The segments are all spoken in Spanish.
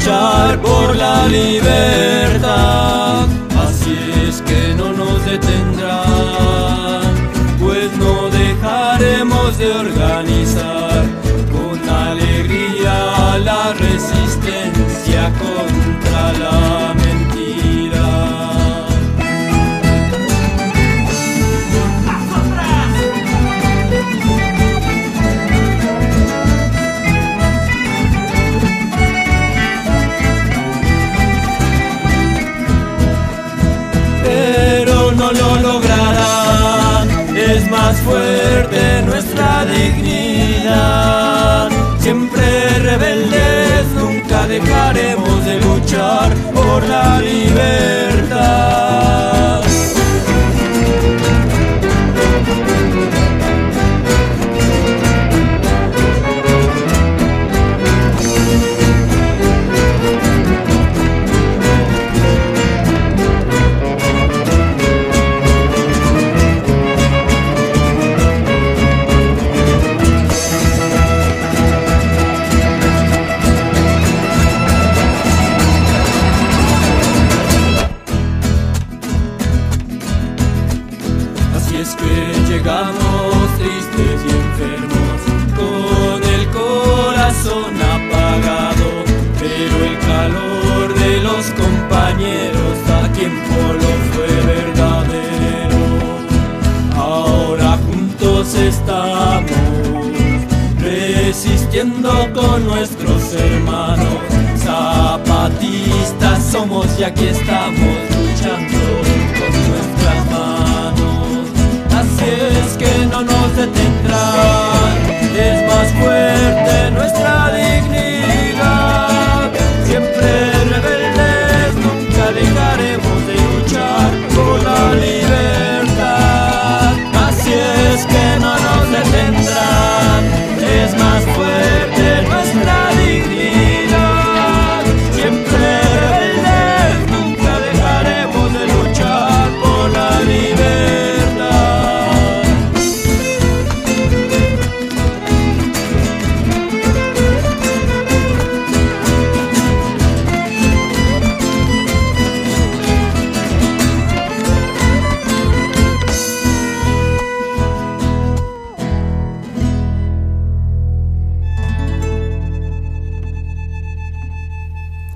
luchar por la libertad, así es que no nos detendrán, pues no dejaremos de organizar. y aquí estamos luchando con nuestras manos. Así es que no nos detendrán, es más fuerte nuestra dignidad.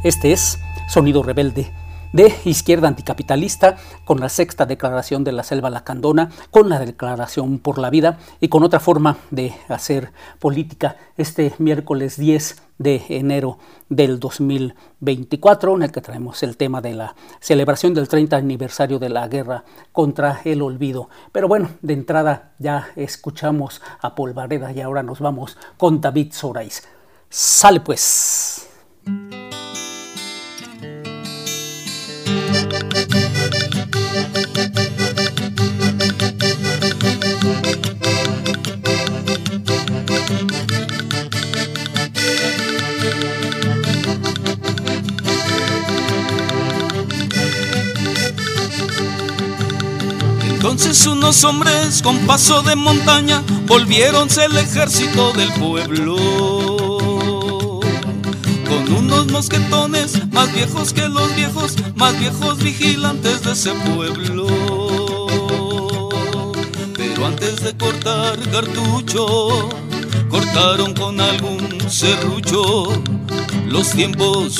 Este es Sonido Rebelde de izquierda anticapitalista, con la sexta declaración de la selva lacandona, con la declaración por la vida y con otra forma de hacer política este miércoles 10 de enero del 2024, en el que traemos el tema de la celebración del 30 aniversario de la guerra contra el olvido. Pero bueno, de entrada ya escuchamos a Polvareda y ahora nos vamos con David Sorais. Sale pues. Hombres con paso de montaña volviéronse el ejército del pueblo. Con unos mosquetones más viejos que los viejos, más viejos vigilantes de ese pueblo. Pero antes de cortar cartucho, cortaron con algún serrucho los tiempos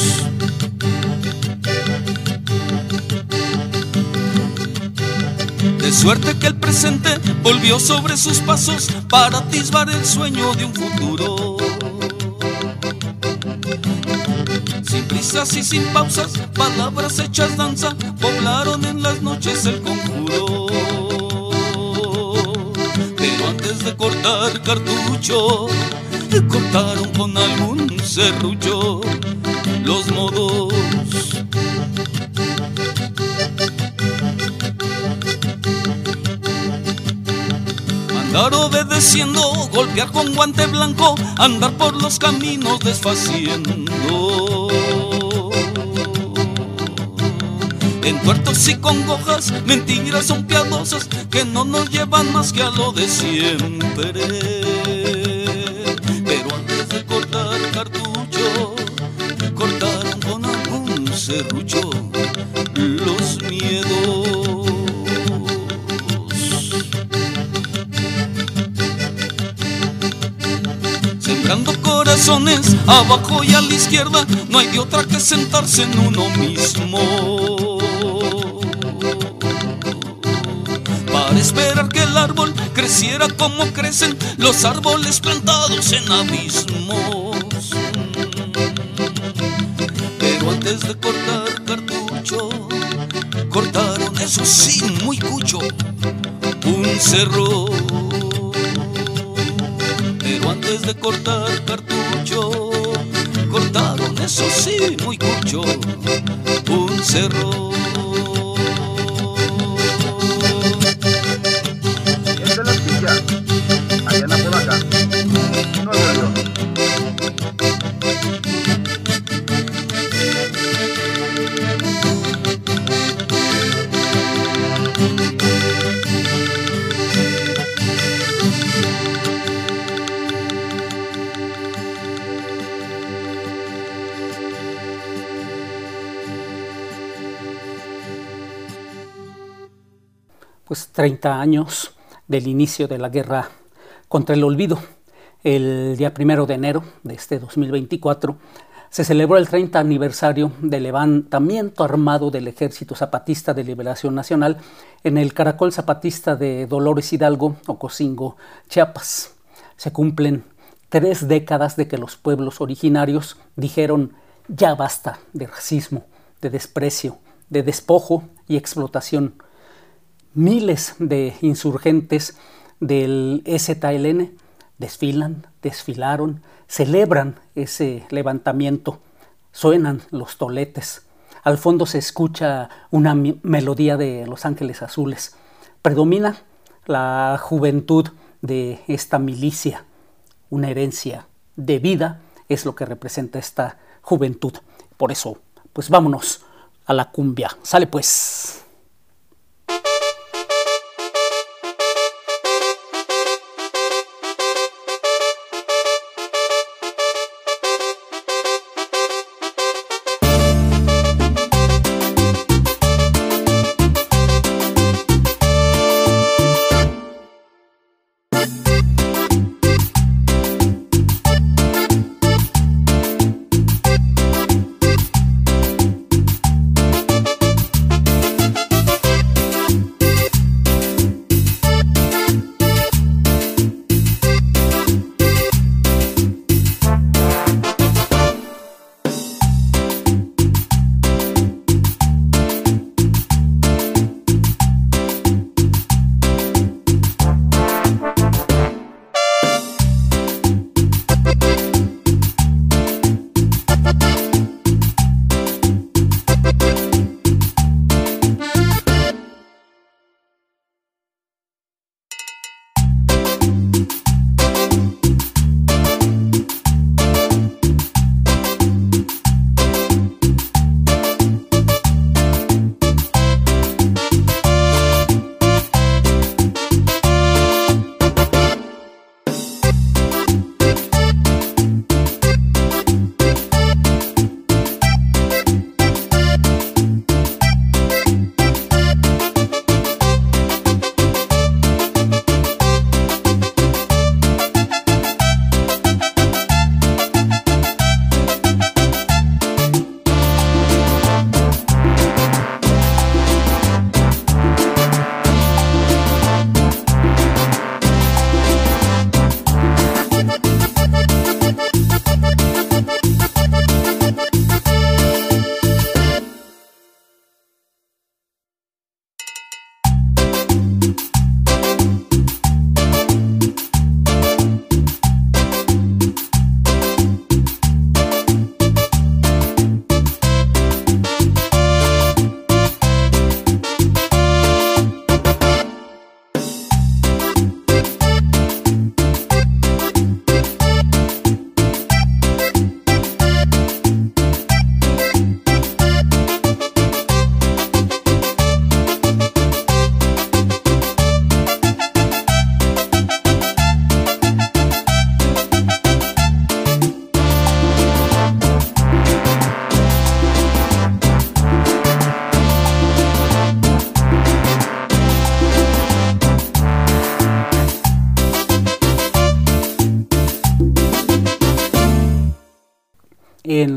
suerte que el presente volvió sobre sus pasos para atisbar el sueño de un futuro. Sin prisas y sin pausas, palabras hechas danza, poblaron en las noches el conjuro. Pero antes de cortar cartucho, cortaron con algún serrucho los modos andar obedeciendo, golpear con guante blanco, andar por los caminos desfaciendo. En tuertos y congojas, mentiras son piadosas que no nos llevan más que a lo de siempre. Pero antes de cortar cartucho, cortaron con algún serrucho Abajo y a la izquierda, no hay de otra que sentarse en uno mismo. Para esperar que el árbol creciera como crecen los árboles plantados en abismos. Pero antes de cortar cartucho, cortaron, eso sí, muy cucho, un cerro de cortar cartucho, cortaron, eso sí, muy cucho, un cerro. Y 30 años del inicio de la guerra contra el olvido. El día primero de enero de este 2024 se celebró el 30 aniversario del levantamiento armado del Ejército Zapatista de Liberación Nacional en el Caracol Zapatista de Dolores Hidalgo, Ocosingo, Chiapas. Se cumplen tres décadas de que los pueblos originarios dijeron ya basta de racismo, de desprecio, de despojo y explotación miles de insurgentes del EZLN desfilan, desfilaron, celebran ese levantamiento, suenan los toletes, al fondo se escucha una melodía de Los Ángeles Azules, predomina la juventud de esta milicia, una herencia de vida es lo que representa esta juventud. Por eso, pues vámonos a la cumbia. Sale pues.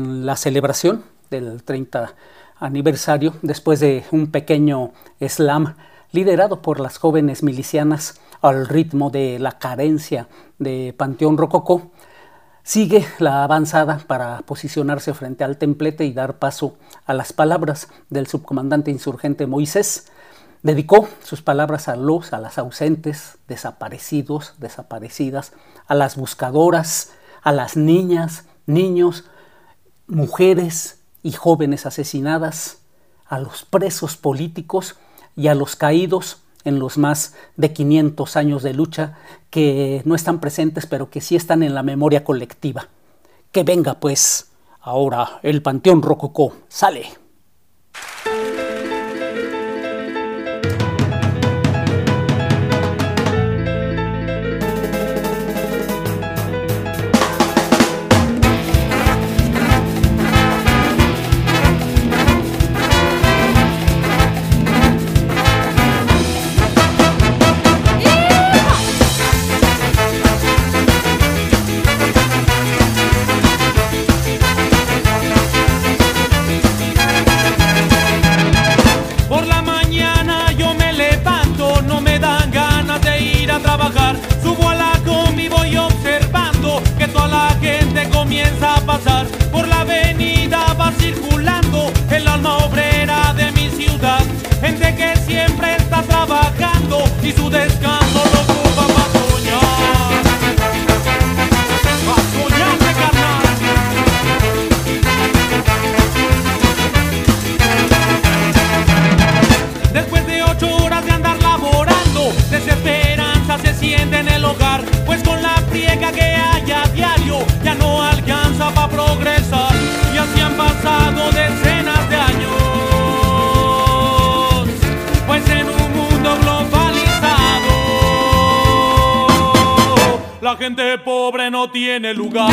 La celebración del 30 aniversario, después de un pequeño slam liderado por las jóvenes milicianas al ritmo de la carencia de Panteón Rococó, sigue la avanzada para posicionarse frente al templete y dar paso a las palabras del subcomandante insurgente Moisés. Dedicó sus palabras a los, a las ausentes, desaparecidos, desaparecidas, a las buscadoras, a las niñas, niños, mujeres y jóvenes asesinadas, a los presos políticos y a los caídos en los más de 500 años de lucha que no están presentes pero que sí están en la memoria colectiva. Que venga pues ahora el Panteón Rococó. Sale. virtudes tiene lugar.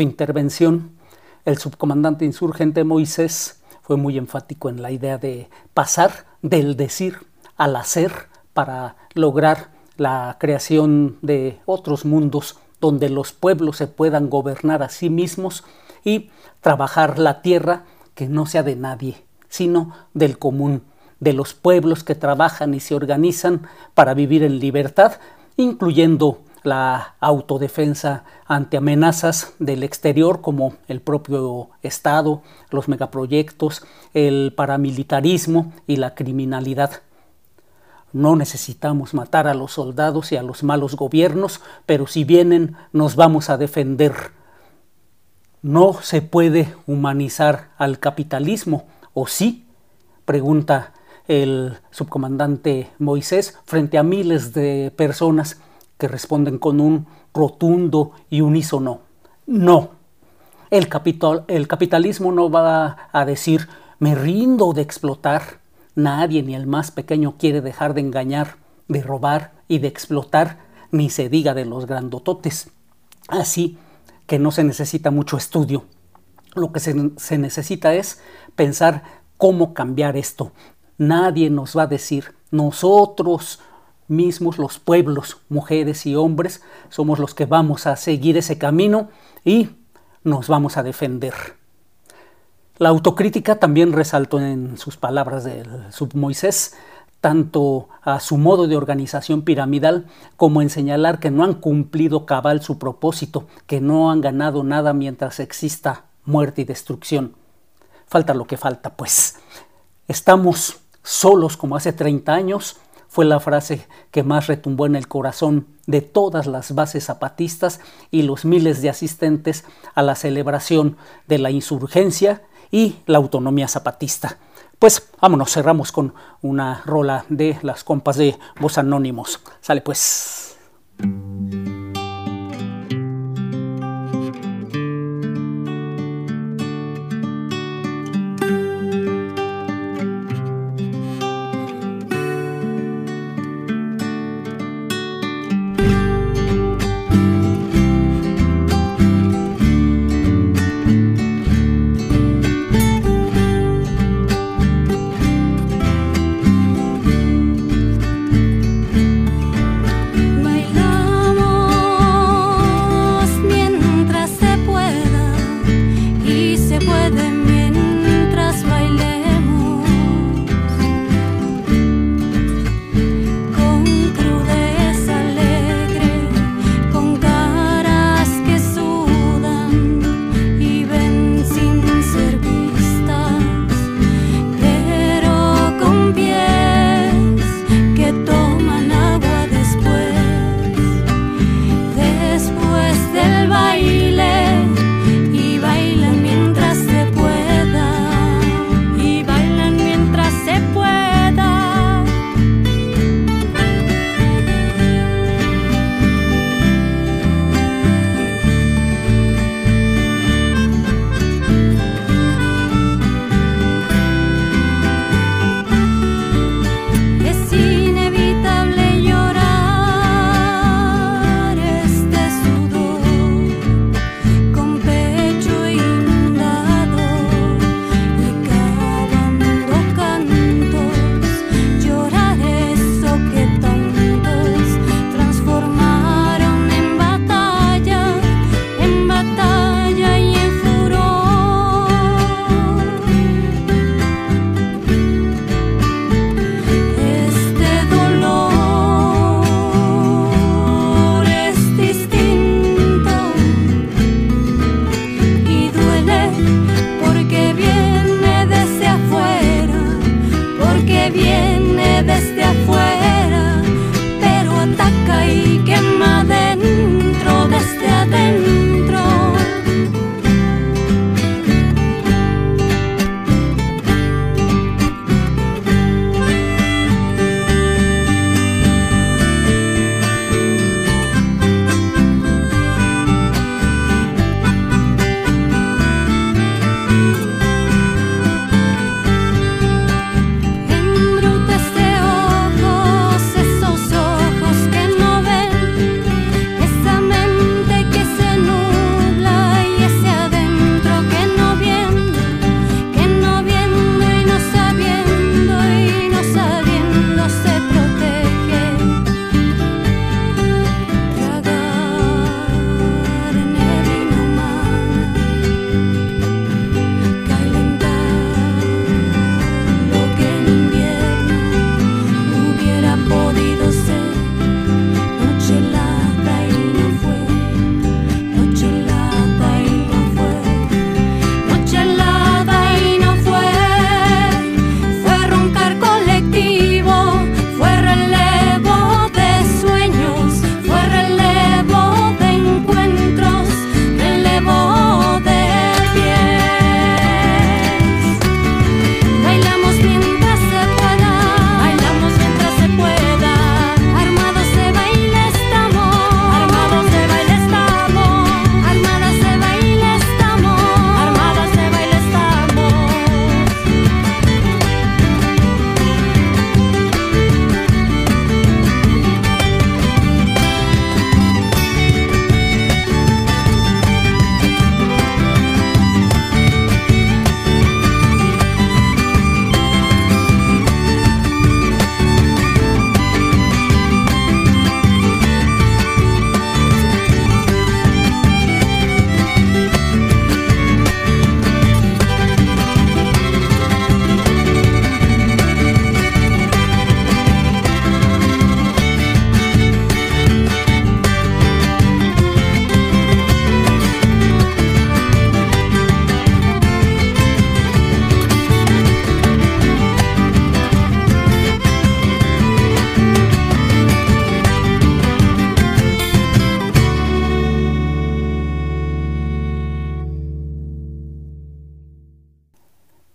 Su intervención, el subcomandante insurgente Moisés fue muy enfático en la idea de pasar del decir al hacer para lograr la creación de otros mundos donde los pueblos se puedan gobernar a sí mismos y trabajar la tierra que no sea de nadie, sino del común, de los pueblos que trabajan y se organizan para vivir en libertad, incluyendo la autodefensa ante amenazas del exterior como el propio Estado, los megaproyectos, el paramilitarismo y la criminalidad. No necesitamos matar a los soldados y a los malos gobiernos, pero si vienen nos vamos a defender. No se puede humanizar al capitalismo, ¿o sí? pregunta el subcomandante Moisés frente a miles de personas que responden con un rotundo y unísono no. El, capital, el capitalismo no va a decir me rindo de explotar. Nadie, ni el más pequeño, quiere dejar de engañar, de robar y de explotar, ni se diga de los grandototes. Así que no se necesita mucho estudio. Lo que se, se necesita es pensar cómo cambiar esto, Nadie nos va a decir, nosotros mismos, los pueblos, mujeres y hombres, somos los que vamos a seguir ese camino y nos vamos a defender. La autocrítica también resaltó en sus palabras del submoisés, tanto a su modo de organización piramidal como en señalar que no han cumplido cabal su propósito, que no han ganado nada mientras exista muerte y destrucción. Falta lo que falta, pues. Estamos solos como hace 30 años, fue la frase que más retumbó en el corazón de todas las bases zapatistas y los miles de asistentes a la celebración de la insurgencia y la autonomía zapatista. Pues vámonos, cerramos con una rola de las compas de Voz Anónimos. Sale pues.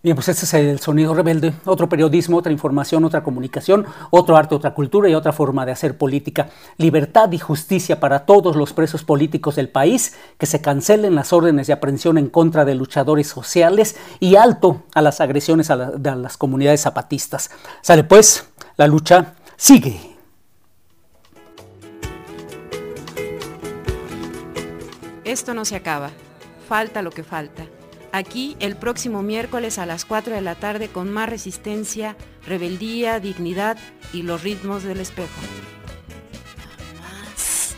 Bien, pues este es el sonido rebelde, otro periodismo, otra información, otra comunicación, otro arte, otra cultura y otra forma de hacer política. Libertad y justicia para todos los presos políticos del país, que se cancelen las órdenes de aprehensión en contra de luchadores sociales y alto a las agresiones a, las comunidades zapatistas. Sale pues, la lucha sigue. Esto no se acaba, falta lo que falta aquí el próximo miércoles a las 4 de la tarde con más resistencia, rebeldía, dignidad y los ritmos del espejo. Más.